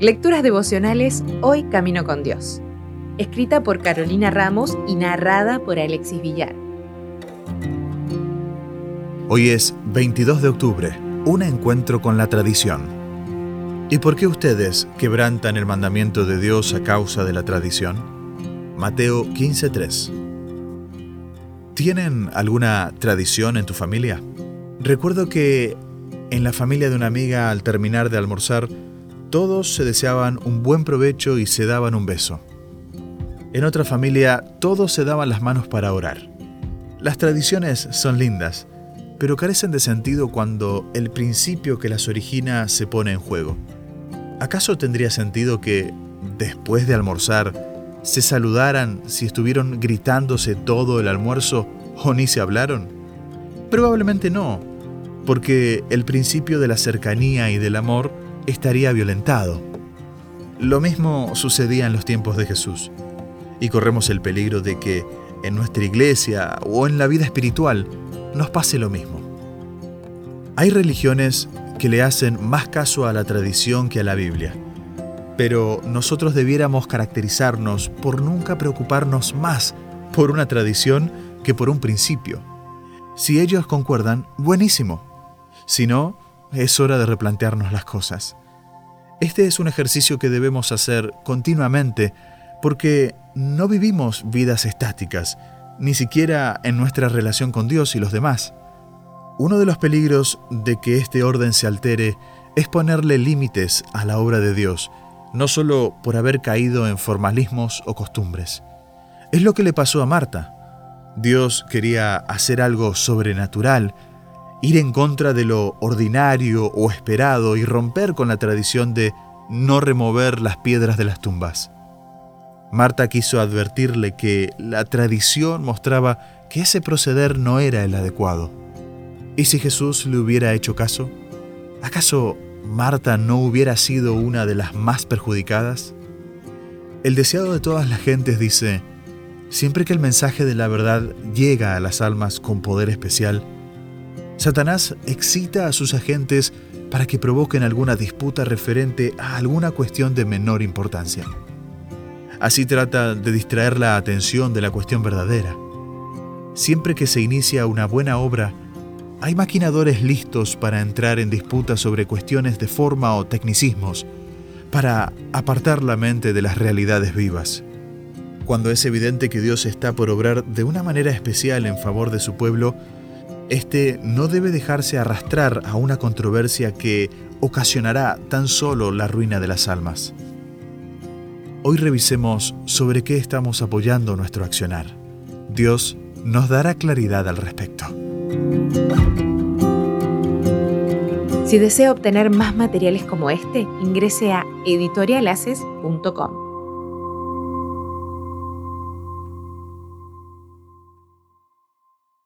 Lecturas devocionales Hoy Camino con Dios. Escrita por Carolina Ramos y narrada por Alexis Villar. Hoy es 22 de octubre, un encuentro con la tradición. ¿Y por qué ustedes quebrantan el mandamiento de Dios a causa de la tradición? Mateo 15:3. ¿Tienen alguna tradición en tu familia? Recuerdo que en la familia de una amiga al terminar de almorzar, todos se deseaban un buen provecho y se daban un beso. En otra familia, todos se daban las manos para orar. Las tradiciones son lindas, pero carecen de sentido cuando el principio que las origina se pone en juego. ¿Acaso tendría sentido que, después de almorzar, se saludaran si estuvieron gritándose todo el almuerzo o ni se hablaron? Probablemente no, porque el principio de la cercanía y del amor estaría violentado. Lo mismo sucedía en los tiempos de Jesús, y corremos el peligro de que en nuestra iglesia o en la vida espiritual nos pase lo mismo. Hay religiones que le hacen más caso a la tradición que a la Biblia, pero nosotros debiéramos caracterizarnos por nunca preocuparnos más por una tradición que por un principio. Si ellos concuerdan, buenísimo. Si no, es hora de replantearnos las cosas. Este es un ejercicio que debemos hacer continuamente porque no vivimos vidas estáticas, ni siquiera en nuestra relación con Dios y los demás. Uno de los peligros de que este orden se altere es ponerle límites a la obra de Dios, no solo por haber caído en formalismos o costumbres. Es lo que le pasó a Marta. Dios quería hacer algo sobrenatural ir en contra de lo ordinario o esperado y romper con la tradición de no remover las piedras de las tumbas. Marta quiso advertirle que la tradición mostraba que ese proceder no era el adecuado. ¿Y si Jesús le hubiera hecho caso? ¿Acaso Marta no hubiera sido una de las más perjudicadas? El deseado de todas las gentes dice, siempre que el mensaje de la verdad llega a las almas con poder especial, Satanás excita a sus agentes para que provoquen alguna disputa referente a alguna cuestión de menor importancia. Así trata de distraer la atención de la cuestión verdadera. Siempre que se inicia una buena obra, hay maquinadores listos para entrar en disputas sobre cuestiones de forma o tecnicismos, para apartar la mente de las realidades vivas. Cuando es evidente que Dios está por obrar de una manera especial en favor de su pueblo, este no debe dejarse arrastrar a una controversia que ocasionará tan solo la ruina de las almas. Hoy revisemos sobre qué estamos apoyando nuestro accionar. Dios nos dará claridad al respecto. Si desea obtener más materiales como este, ingrese a editorialaces.com.